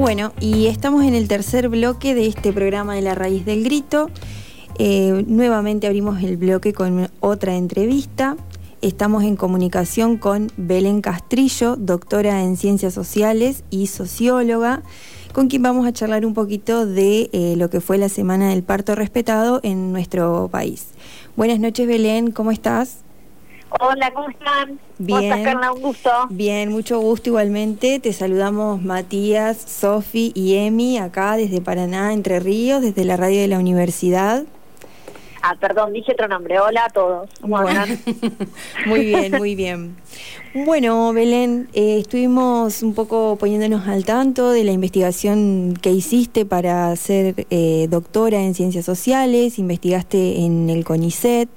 Bueno, y estamos en el tercer bloque de este programa de La Raíz del Grito. Eh, nuevamente abrimos el bloque con otra entrevista. Estamos en comunicación con Belén Castrillo, doctora en Ciencias Sociales y socióloga, con quien vamos a charlar un poquito de eh, lo que fue la Semana del Parto Respetado en nuestro país. Buenas noches, Belén, ¿cómo estás? Hola, ¿cómo están? Bien. Carla? Un gusto. Bien, mucho gusto igualmente. Te saludamos Matías, Sofi y Emi acá desde Paraná, Entre Ríos, desde la radio de la universidad. Ah, perdón, dije otro nombre. Hola a todos. ¿Cómo muy bien, muy bien. Bueno, Belén, eh, estuvimos un poco poniéndonos al tanto de la investigación que hiciste para ser eh, doctora en ciencias sociales, investigaste en el CONICET.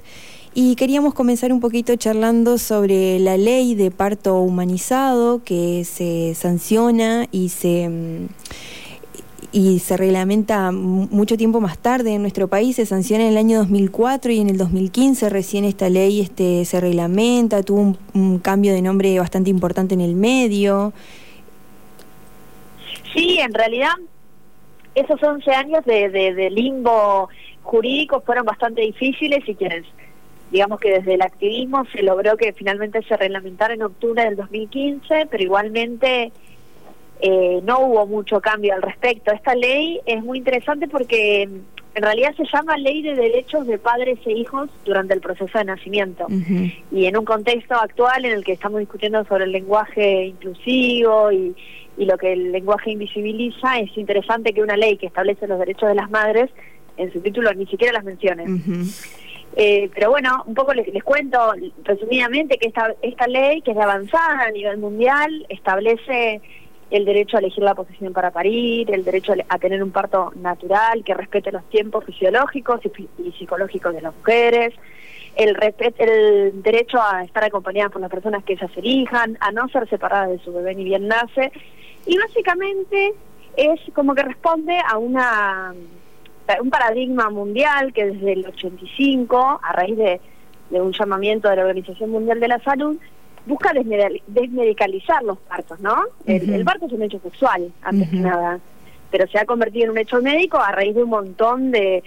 Y queríamos comenzar un poquito charlando sobre la ley de parto humanizado que se sanciona y se mm, y se reglamenta mucho tiempo más tarde en nuestro país, se sanciona en el año 2004 y en el 2015 recién esta ley este, se reglamenta, tuvo un, cambio de nombre bastante importante en el medio. Sí, en realidad esos 11 años de, de limbo jurídico fueron bastante difíciles y quienes digamos que desde el activismo se logró que finalmente se reglamentara en octubre del 2015, pero igualmente eh, no hubo mucho cambio al respecto. Esta ley es muy interesante porque en realidad se llama Ley de Derechos de Padres e Hijos durante el proceso de nacimiento. Y en un contexto actual en el que estamos discutiendo sobre el lenguaje inclusivo y, lo que el lenguaje invisibiliza, es interesante que una ley que establece los derechos de las madres en su título ni siquiera las mencione. Eh, pero bueno, un poco les, cuento resumidamente que esta, esta ley, que es de avanzada a nivel mundial, establece el derecho a elegir la posición para parir, el derecho a tener un parto natural que respete los tiempos fisiológicos y, psicológicos de las mujeres, el, el derecho a estar acompañadas por las personas que ellas elijan, a no ser separadas de su bebé ni bien nace, y básicamente es como que responde a una un paradigma mundial que desde el 85, a raíz de, un llamamiento de la Organización Mundial de la Salud, busca desmedicalizar los partos, ¿no? el, parto es un hecho sexual, antes que nada, pero se ha convertido en un hecho médico a raíz de un montón de,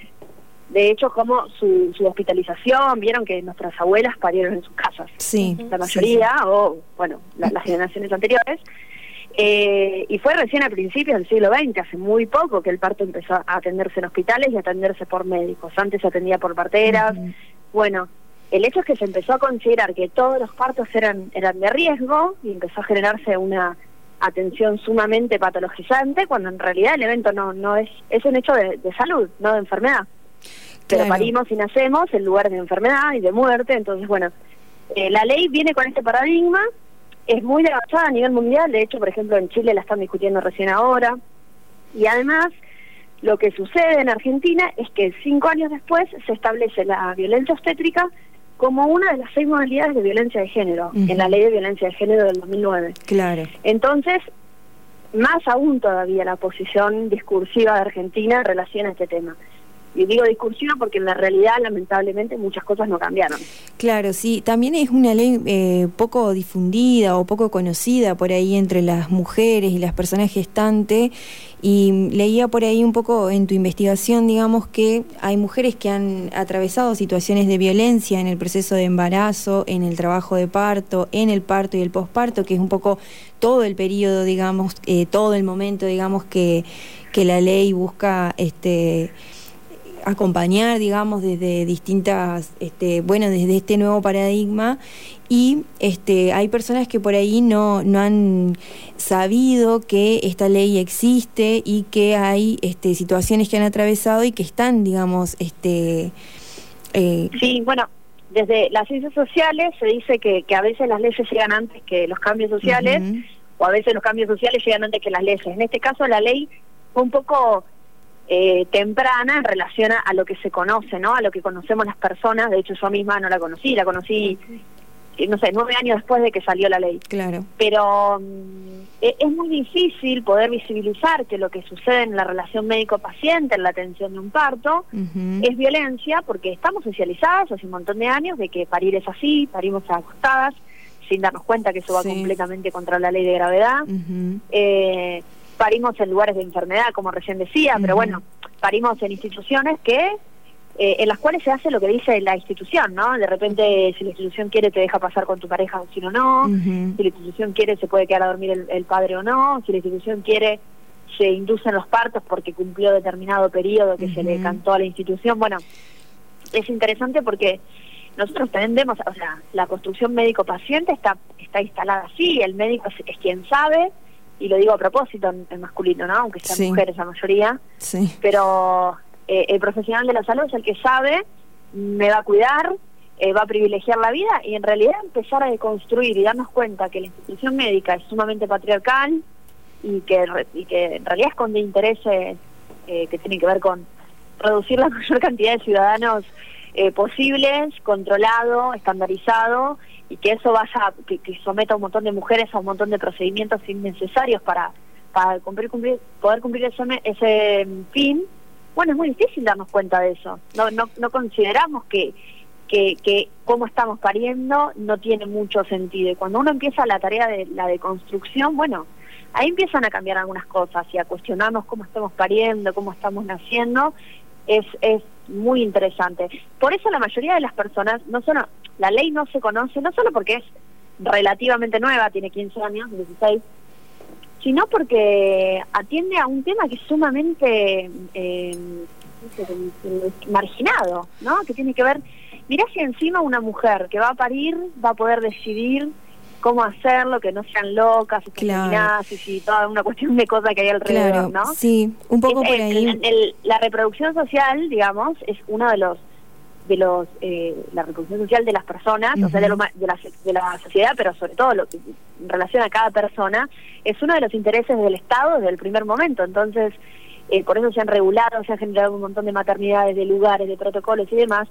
de hechos como su, hospitalización, vieron que nuestras abuelas parieron en sus casas, sí, la mayoría, o bueno, las generaciones anteriores, eh, y fue recién a principios del siglo XX, hace muy poco, que el parto empezó a atenderse en hospitales y a atenderse por médicos. Antes se atendía por parteras. Bueno, el hecho es que se empezó a considerar que todos los partos eran, eran de riesgo y empezó a generarse una atención sumamente patologizante, cuando en realidad el evento no, no es, es un hecho de, salud, no de enfermedad. Pero parimos y nacemos en lugar de enfermedad y de muerte, entonces bueno, eh, la ley viene con este paradigma es muy avanzada a nivel mundial, de hecho, por ejemplo, en Chile la están discutiendo recién ahora, y además lo que sucede en Argentina es que cinco años después se establece la violencia obstétrica como una de las seis modalidades de violencia de género, en la ley de violencia de género del 2009. Claro. Entonces, más aún todavía la posición discursiva de Argentina en relación a este tema. Y digo discursiva porque en la realidad, lamentablemente, muchas cosas no cambiaron. Claro, sí. También es una ley eh, poco difundida o poco conocida por ahí entre las mujeres y las personas gestantes. Y leía por ahí un poco en tu investigación, digamos, que hay mujeres que han atravesado situaciones de violencia en el proceso de embarazo, en el trabajo de parto, en el parto y el posparto, que es un poco todo el periodo, digamos, eh, todo el momento, digamos, que, que la ley busca este acompañar, digamos, desde distintas, este, bueno, desde este nuevo paradigma y este, hay personas que por ahí no, no han sabido que esta ley existe y que hay este, situaciones que han atravesado y que están, digamos, este... Eh, sí, bueno, desde las ciencias sociales se dice que, que a veces las leyes llegan antes que los cambios sociales o a veces los cambios sociales llegan antes que las leyes. En este caso la ley fue un poco eh, temprana en relación a, lo que se conoce, ¿no? A lo que conocemos las personas. De hecho, yo misma no la conocí, la conocí, eh, no sé, nueve años después de que salió la ley. Claro. Pero mm, e, es muy difícil poder visibilizar que lo que sucede en la relación médico-paciente, en la atención de un parto, es violencia, porque estamos socializadas hace un montón de años de que parir es así, parimos acostadas, sin darnos cuenta que eso va completamente contra la ley de gravedad. Parimos en lugares de enfermedad, como recién decía, pero bueno, parimos en instituciones que eh, en las cuales se hace lo que dice la institución, ¿no? De repente, si la institución quiere, te deja pasar con tu pareja o si no, no. Si la institución quiere, se puede quedar a dormir el, padre o no. Si la institución quiere, se inducen los partos porque cumplió determinado periodo que se le cantó a la institución. Bueno, es interesante porque nosotros tendemos, o sea, la construcción médico-paciente está, está instalada así, el médico es, quien sabe, y lo digo a propósito en, masculino, ¿no? Aunque sean mujeres la mayoría, sí. pero eh, el profesional de la salud es el que sabe, me va a cuidar, eh, va a privilegiar la vida y en realidad empezar a deconstruir y darnos cuenta que la institución médica es sumamente patriarcal y que, y que en realidad esconde intereses eh, que tienen que ver con reducir la mayor cantidad de ciudadanos posibles, controlado, estandarizado y que eso vaya, que, someta a un montón de mujeres a un montón de procedimientos innecesarios para, para cumplir, cumplir, poder cumplir ese, ese fin bueno, es muy difícil darnos cuenta de eso. No, no, no consideramos que, que, que cómo estamos pariendo no tiene mucho sentido. Y cuando uno empieza la tarea de la deconstrucción, bueno, ahí empiezan a cambiar algunas cosas y a cuestionarnos cómo estamos pariendo, cómo estamos naciendo. Es, es muy interesante. Por eso la mayoría de las personas, no solo, la ley no se conoce, no solo porque es relativamente nueva, tiene 15 años, 16, sino porque atiende a un tema que es sumamente eh, marginado, ¿no? Que tiene que ver, mirá si encima una mujer que va a parir va a poder decidir cómo hacerlo, que no sean locas, claro. y toda una cuestión de cosas que hay alrededor, ¿no? Sí, un poco por ahí. la reproducción social, digamos, es uno de los de los eh, la reproducción social de las personas, o sea, de, la, de la sociedad, pero sobre todo lo que en relación a cada persona, es uno de los intereses del Estado desde el primer momento. Entonces, eh, por eso se han regulado, se han generado un montón de maternidades, de lugares, de protocolos y demás,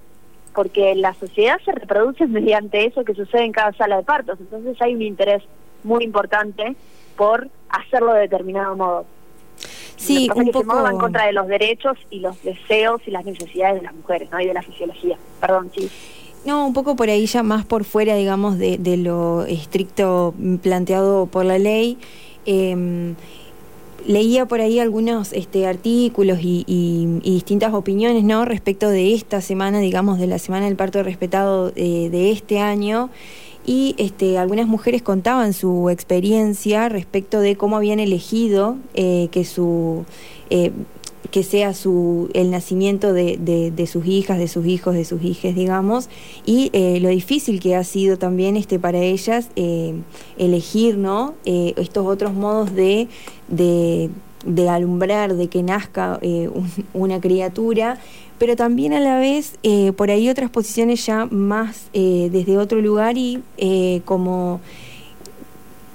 porque la sociedad se reproduce mediante eso que sucede en cada sala de partos. Entonces hay un interés muy importante por hacerlo de determinado modo. Sí, un poco... va en contra de los derechos y los deseos y las necesidades de las mujeres, ¿no? Y de la fisiología. Perdón, sí. No, un poco por ahí ya más por fuera, digamos, de, lo estricto planteado por la ley. Em, leía por ahí algunos este, artículos y, distintas opiniones ¿no? respecto de esta semana, digamos, de la Semana del Parto Respetado eh, de este año y este, algunas mujeres contaban su experiencia respecto de cómo habían elegido eh, que su eh, que sea su el nacimiento de, de, sus hijas, de sus hijos, de sus hijas, digamos, y eh, lo difícil que ha sido también este para ellas elegir, ¿no? estos otros modos de, de, de, alumbrar, de que nazca una criatura pero también a la vez eh, por ahí otras posiciones ya más eh, desde otro lugar y eh, como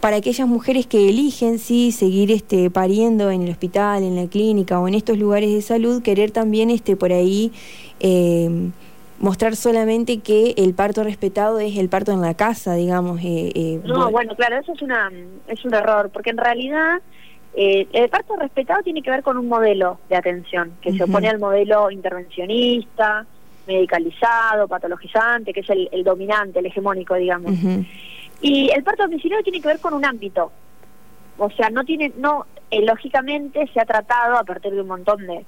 para aquellas mujeres que eligen sí seguir este pariendo en el hospital, en la clínica o en estos lugares de salud, querer también este por ahí mostrar solamente que el parto respetado es el parto en la casa, digamos. no, bueno, claro, eso es una es un error, porque en realidad eh, el parto respetado tiene que ver con un modelo de atención que se opone al modelo intervencionista, medicalizado, patologizante, que es el, dominante, el hegemónico, digamos. Y el parto domiciliario tiene que ver con un ámbito. O sea, no tiene, no, eh, lógicamente se ha tratado a partir de un montón de,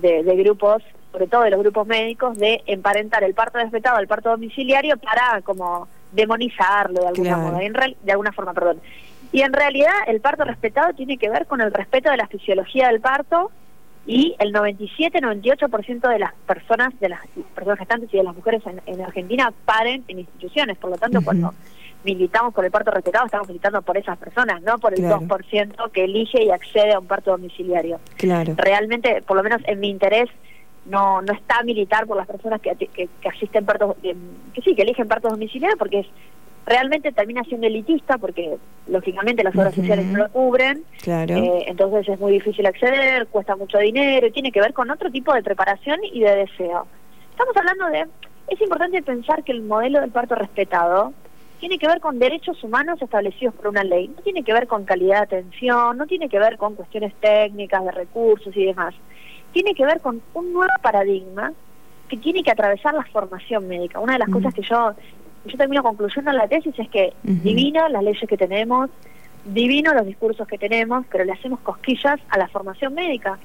de, grupos, sobre todo de los grupos médicos, de emparentar el parto respetado al parto domiciliario para como demonizarlo de alguna modo, de alguna forma, perdón. Y en realidad el parto respetado tiene que ver con el respeto de la fisiología del parto y el 97-98% de las personas, de las personas gestantes y de las mujeres en, Argentina paren en instituciones. Por lo tanto, cuando militamos por el parto respetado, estamos militando por esas personas, no por el 2% que elige y accede a un parto domiciliario. Claro. Realmente, por lo menos en mi interés, no no está militar por las personas que, que, asisten partos, que, que sí, que eligen partos domiciliarios porque es realmente termina siendo elitista porque lógicamente las obras sociales no lo cubren, claro. Eh, entonces es muy difícil acceder, cuesta mucho dinero y tiene que ver con otro tipo de preparación y de deseo. Estamos hablando de, es importante pensar que el modelo del parto respetado tiene que ver con derechos humanos establecidos por una ley, no tiene que ver con calidad de atención, no tiene que ver con cuestiones técnicas, de recursos y demás, tiene que ver con un nuevo paradigma que tiene que atravesar la formación médica. Una de las cosas que yo yo termino concluyendo la tesis es que divina las leyes que tenemos, divino los discursos que tenemos, pero le hacemos cosquillas a la formación médica.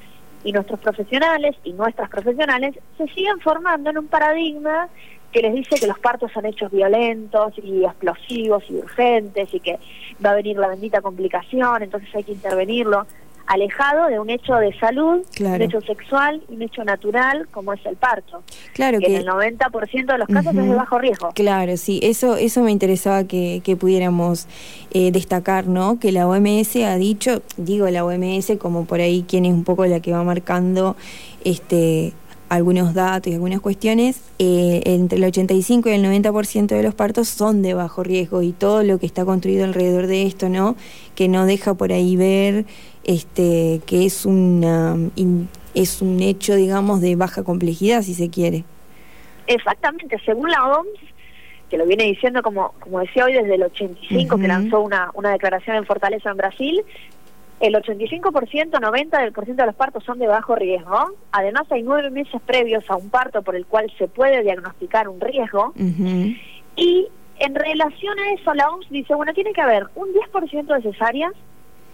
Y nuestros profesionales y nuestras profesionales se siguen formando en un paradigma que les dice que los partos son hechos violentos y explosivos y urgentes y que va a venir la bendita complicación, entonces hay que intervenirlo alejado de un hecho de salud, un hecho sexual, un hecho natural como es el parto. Claro que, en el 90% de los casos es de bajo riesgo. Claro, sí, eso eso me interesaba que, que pudiéramos eh, destacar, ¿no? Que la OMS ha dicho, digo la OMS como por ahí quien es un poco la que va marcando este algunos datos y algunas cuestiones, eh, entre el 85 y el 90% de los partos son de bajo riesgo y todo lo que está construido alrededor de esto, ¿no? Que no deja por ahí ver este que es una es un hecho, digamos, de baja complejidad, si se quiere. Exactamente, según la OMS, que lo viene diciendo, como, como decía hoy, desde el 85, que lanzó una, una declaración en Fortaleza en Brasil, el 85%, 90% de los partos son de bajo riesgo. Además, hay nueve meses previos a un parto por el cual se puede diagnosticar un riesgo. Y en relación a eso, la OMS dice, bueno, tiene que haber un 10% de cesáreas,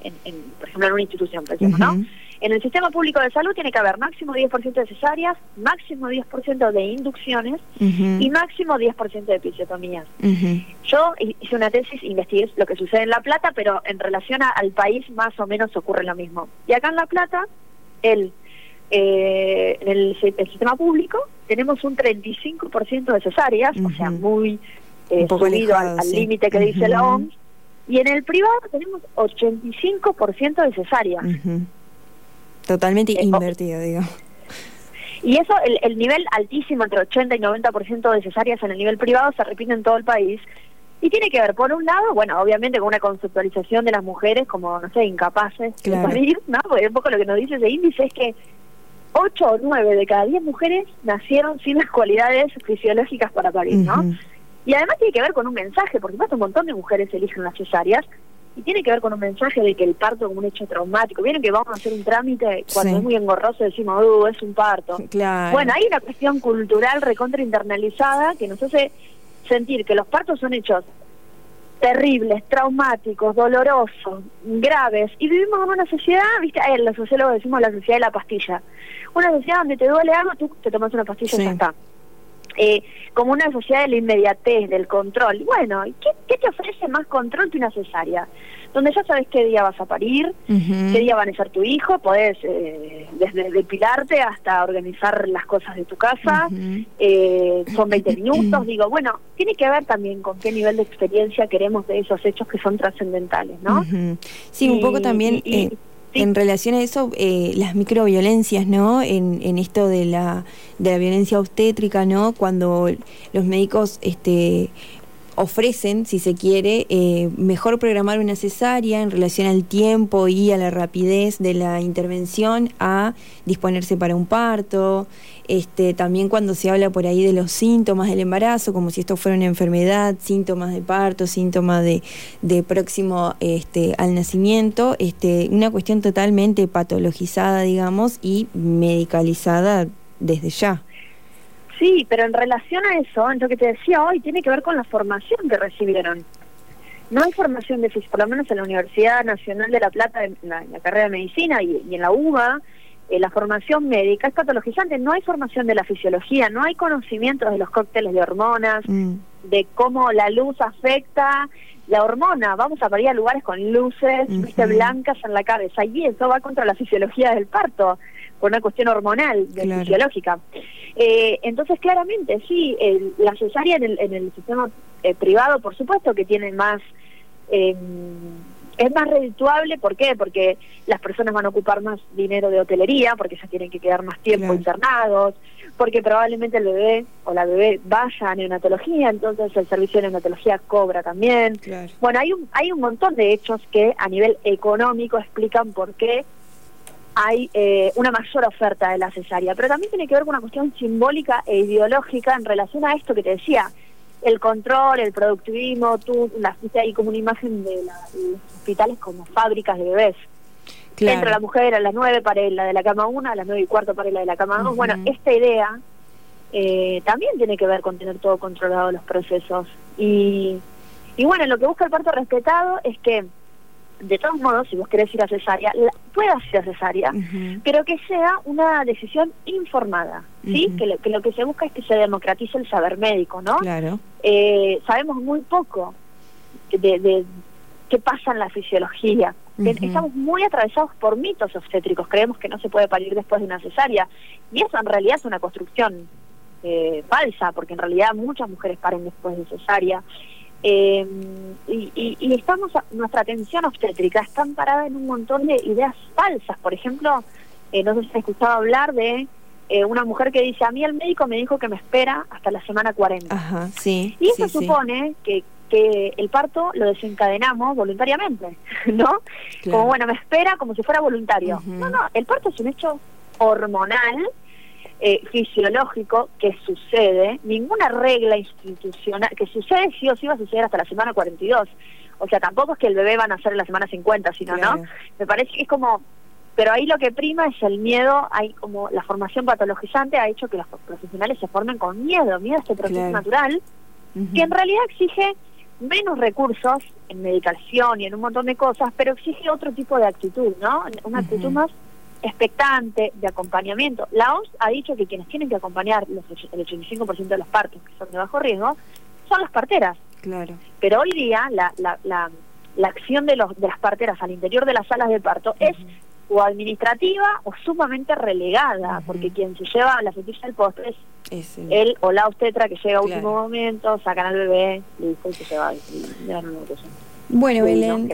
en, por ejemplo, en una institución, por ejemplo, ¿no? En el sistema público de salud tiene que haber máximo 10% de cesáreas, máximo 10% de inducciones y máximo 10% de episiotomías. Yo hice una tesis, investigué lo que sucede en La Plata, pero en relación al país más o menos ocurre lo mismo. Y acá en La Plata, el, eh, en el, sistema público tenemos un 35% de cesáreas, o sea, muy eh, subido al límite que dice la OMS, y en el privado tenemos 85% de cesáreas. Totalmente eh, invertido, digo. Y eso, el, el, nivel altísimo, entre 80 y 90% de cesáreas en el nivel privado, se repite en todo el país. Y tiene que ver, por un lado, bueno, obviamente con una conceptualización de las mujeres como, no sé, incapaces de parir, ¿no? Porque un poco lo que nos dice ese índice es que 8 o 9 de cada 10 mujeres nacieron sin las cualidades fisiológicas para parir, ¿no? Y además tiene que ver con un mensaje, porque un montón de mujeres eligen las cesáreas, y tiene que ver con un mensaje de que el parto es un hecho traumático. Vieron que vamos a hacer un trámite cuando es muy engorroso decimos, uh, es un parto. Bueno, hay una cuestión cultural recontra internalizada que nos hace sentir que los partos son hechos terribles, traumáticos, dolorosos, graves, y vivimos en una sociedad, viste, eh, los sociólogos decimos la sociedad de la pastilla, una sociedad donde te duele algo, tú te tomas una pastilla y ya está. Eh, como una sociedad de la inmediatez, del control. Bueno, ¿qué, ¿qué, te ofrece más control que una cesárea? Donde ya sabes qué día vas a parir, qué día van a ser tu hijo, podés eh, desde depilarte hasta organizar las cosas de tu casa, eh, son 20 minutos, digo, bueno, tiene que ver también con qué nivel de experiencia queremos de esos hechos que son trascendentales, ¿no? Sí, un poco también... En relación a eso, eh, las microviolencias, ¿no? En, en esto de la, de la violencia obstétrica, ¿no? Cuando los médicos este, ofrecen, si se quiere, eh, mejor programar una cesárea en relación al tiempo y a la rapidez de la intervención a disponerse para un parto. Este, también cuando se habla por ahí de los síntomas del embarazo, como si esto fuera una enfermedad, síntomas de parto, síntomas de, próximo este, al nacimiento, este, una cuestión totalmente patologizada, digamos, y medicalizada desde ya. Sí, pero en relación a eso, en lo que te decía hoy, tiene que ver con la formación que recibieron. No hay formación de por lo menos en la Universidad Nacional de La Plata, en la, carrera de medicina y, en la UBA, eh, la formación médica es patologizante, no hay formación de la fisiología, no hay conocimiento de los cócteles de hormonas, mm. de cómo la luz afecta la hormona, vamos a parir a lugares con luces, viste, blancas en la cabeza, y eso va contra la fisiología del parto, por una cuestión hormonal, fisiológica. Eh, entonces, claramente, sí, la cesárea en el, en el sistema eh, privado, por supuesto que tiene más... Eh, es más redituable, ¿por qué? Porque las personas van a ocupar más dinero de hotelería, porque ya tienen que quedar más tiempo internados, porque probablemente el bebé o la bebé vaya a neonatología, entonces el servicio de neonatología cobra también. Bueno, hay un, hay un montón de hechos que a nivel económico explican por qué hay eh, una mayor oferta de la cesárea, pero también tiene que ver con una cuestión simbólica e ideológica en relación a esto que te decía, el control, el productivismo, tú las viste ahí como una imagen de, los hospitales como fábricas de bebés. Entra la mujer a las nueve para la de la cama una, a las nueve y cuarto para la de la cama dos. Bueno, esta idea eh, también tiene que ver con tener todo controlado los procesos. Y, y bueno, lo que busca el parto respetado es que de todos modos, si vos querés ir a cesárea, puedas ir a cesárea, pero que sea una decisión informada, ¿sí? que, lo, que, lo, que se busca es que se democratice el saber médico, ¿no? Claro. Eh, sabemos muy poco de, de qué pasa en la fisiología. Estamos muy atravesados por mitos obstétricos. Creemos que no se puede parir después de una cesárea. Y eso en realidad es una construcción eh, falsa, porque en realidad muchas mujeres paren después de cesárea. Eh, y, estamos, nuestra atención obstétrica está parada en un montón de ideas falsas. Por ejemplo, eh, no sé si has escuchado hablar de una mujer que dice, a mí el médico me dijo que me espera hasta la semana 40. Ajá, sí, y eso supone que que el parto lo desencadenamos voluntariamente, ¿no? Como, bueno, me espera como si fuera voluntario. No, no, el parto es un hecho hormonal, eh, fisiológico, que sucede, ninguna regla institucional, que sucede sí o sí va a suceder hasta la semana 42. O sea, tampoco es que el bebé va a nacer en la semana 50, sino, ¿no? Me parece que es como pero ahí lo que prima es el miedo, hay como la formación patologizante ha hecho que los profesionales se formen con miedo, miedo a este proceso natural, que en realidad exige menos recursos en medicación y en un montón de cosas, pero exige otro tipo de actitud, ¿no? Una actitud más expectante, de acompañamiento. La OMS ha dicho que quienes tienen que acompañar los, el 85% de los partos que son de bajo riesgo son las parteras. Claro. Pero hoy día la, la, la, la acción de, los, de las parteras al interior de las salas de parto es o administrativa o sumamente relegada, porque quien se lleva la fetiche del postre es él o la obstetra que llega a último momento, sacan al bebé, y se va. bueno, Belén.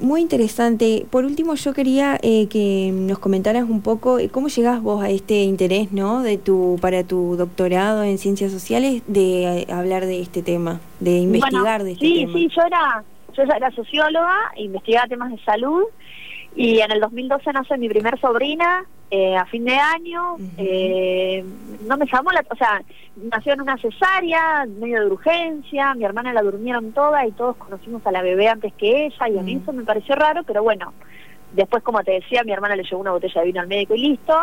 Muy interesante. Por último, yo quería eh, que nos comentaras un poco eh, cómo llegás vos a este interés, ¿no? De tu para tu doctorado en ciencias sociales de eh, hablar de este tema, de investigar de este tema. Sí, sí, yo era yo era socióloga, investigaba temas de salud y en el 2012 nace mi primer sobrina, eh, a fin de año. eh, no me llamó la. O sea, nació en una cesárea, medio de urgencia. Mi hermana la durmieron toda y todos conocimos a la bebé antes que ella. Y a mí eso me pareció raro, pero bueno. Después, como te decía, mi hermana le llevó una botella de vino al médico y listo.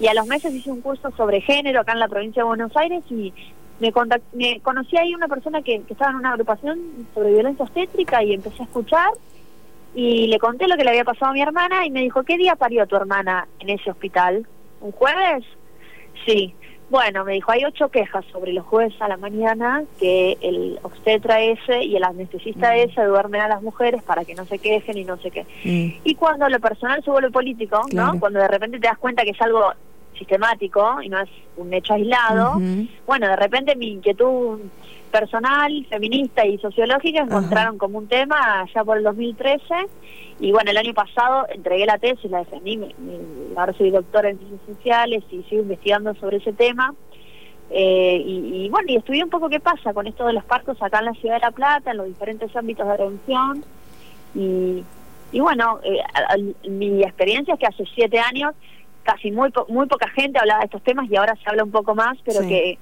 Y a los meses hice un curso sobre género acá en la provincia de Buenos Aires y me, me conocí ahí una persona que, que estaba en una agrupación sobre violencia obstétrica y empecé a escuchar y le conté lo que le había pasado a mi hermana y me dijo, ¿qué día parió tu hermana en ese hospital? ¿Un jueves? Sí. Bueno, me dijo, hay ocho quejas sobre los jueves a la mañana que el obstetra ese y el anestesista mm. ese duermen a las mujeres para que no se quejen y no sé qué. Mm. Y cuando lo personal se vuelve político, ¿no? Cuando de repente te das cuenta que es algo sistemático y no es un hecho aislado, bueno, de repente mi inquietud personal, feminista y sociológica encontraron como un tema ya por el 2013 y bueno, el año pasado entregué la tesis, la defendí, ahora soy doctora en ciencias sociales y sigo investigando sobre ese tema. Eh, y, bueno, y estudié un poco qué pasa con esto de los partos acá en la ciudad de La Plata, en los diferentes ámbitos de atención. Y, y bueno, eh, mi experiencia es que hace siete años casi muy, muy poca gente hablaba de estos temas y ahora se habla un poco más, pero que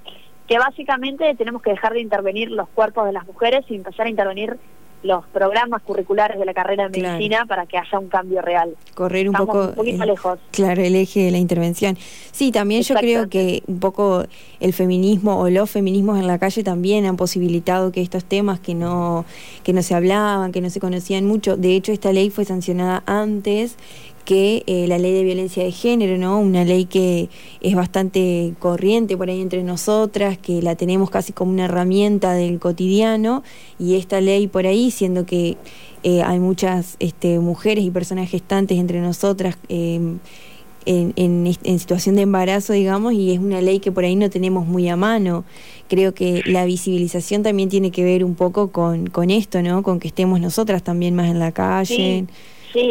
que básicamente tenemos que dejar de intervenir los cuerpos de las mujeres y empezar a intervenir los programas curriculares de la carrera de medicina para que haya un cambio real. Correr un poco un lejos. Claro, el eje de la intervención. Sí, también yo creo que un poco el feminismo o los feminismos en la calle también han posibilitado que estos temas que no que no se hablaban, que no se conocían mucho, de hecho esta ley fue sancionada antes que eh, la ley de violencia de género, ¿no? Una ley que es bastante corriente por ahí entre nosotras, que la tenemos casi como una herramienta del cotidiano, y esta ley por ahí, siendo que eh, hay muchas este, mujeres y personas gestantes entre nosotras, em, en, en, situación de embarazo, digamos, y es una ley que por ahí no tenemos muy a mano. Creo que la visibilización también tiene que ver un poco con, con esto, ¿no? Con que estemos nosotras también más en la calle.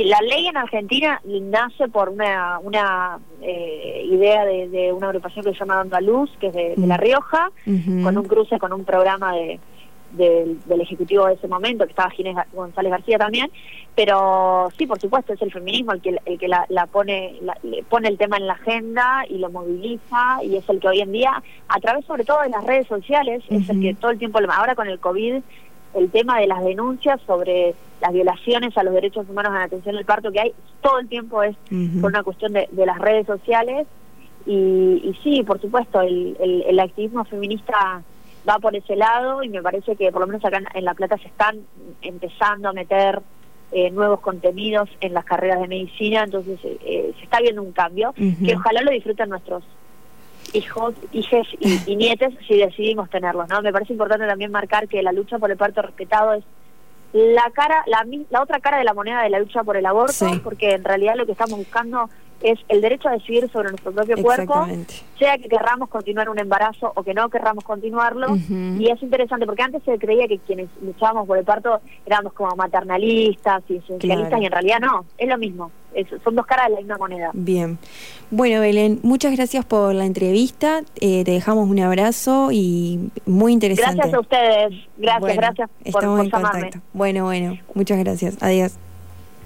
La ley en Argentina nace por una, una eh, idea de, una agrupación que se llama Andaluz, que es de, La Rioja, con un cruce con un programa de, del ejecutivo de ese momento, que estaba Ginés González García también, pero sí, por supuesto, es el feminismo el que, el que la, pone, le pone el tema en la agenda y lo moviliza, y es el que hoy en día, a través sobre todo de las redes sociales, es el que todo el tiempo, ahora con el COVID, el tema de las denuncias sobre las violaciones a los derechos humanos en atención al parto que hay todo el tiempo es por una cuestión de, las redes sociales. Y, sí, por supuesto, el, el, activismo feminista va por ese lado y me parece que por lo menos acá en, La Plata se están empezando a meter eh, nuevos contenidos en las carreras de medicina, entonces eh, se está viendo un cambio que ojalá lo disfruten nuestros hijos, hijes y, nietes si decidimos tenerlos, ¿no? Me parece importante también marcar que la lucha por el parto respetado es la cara, la, la otra cara de la moneda de la lucha por el aborto, porque en realidad lo que estamos buscando es el derecho a decidir sobre nuestro propio cuerpo, sea que querramos continuar un embarazo o que no querramos continuarlo. Y es interesante porque antes se creía que quienes luchábamos por el parto éramos como maternalistas y esencialistas y en realidad no, es lo mismo. son dos caras de la misma moneda. Bien. Bueno, Belén, muchas gracias por la entrevista. Eh, te dejamos un abrazo y muy interesante. Gracias a ustedes. Gracias, gracias por, estamos en Contacto. Bueno, bueno, muchas gracias. Adiós.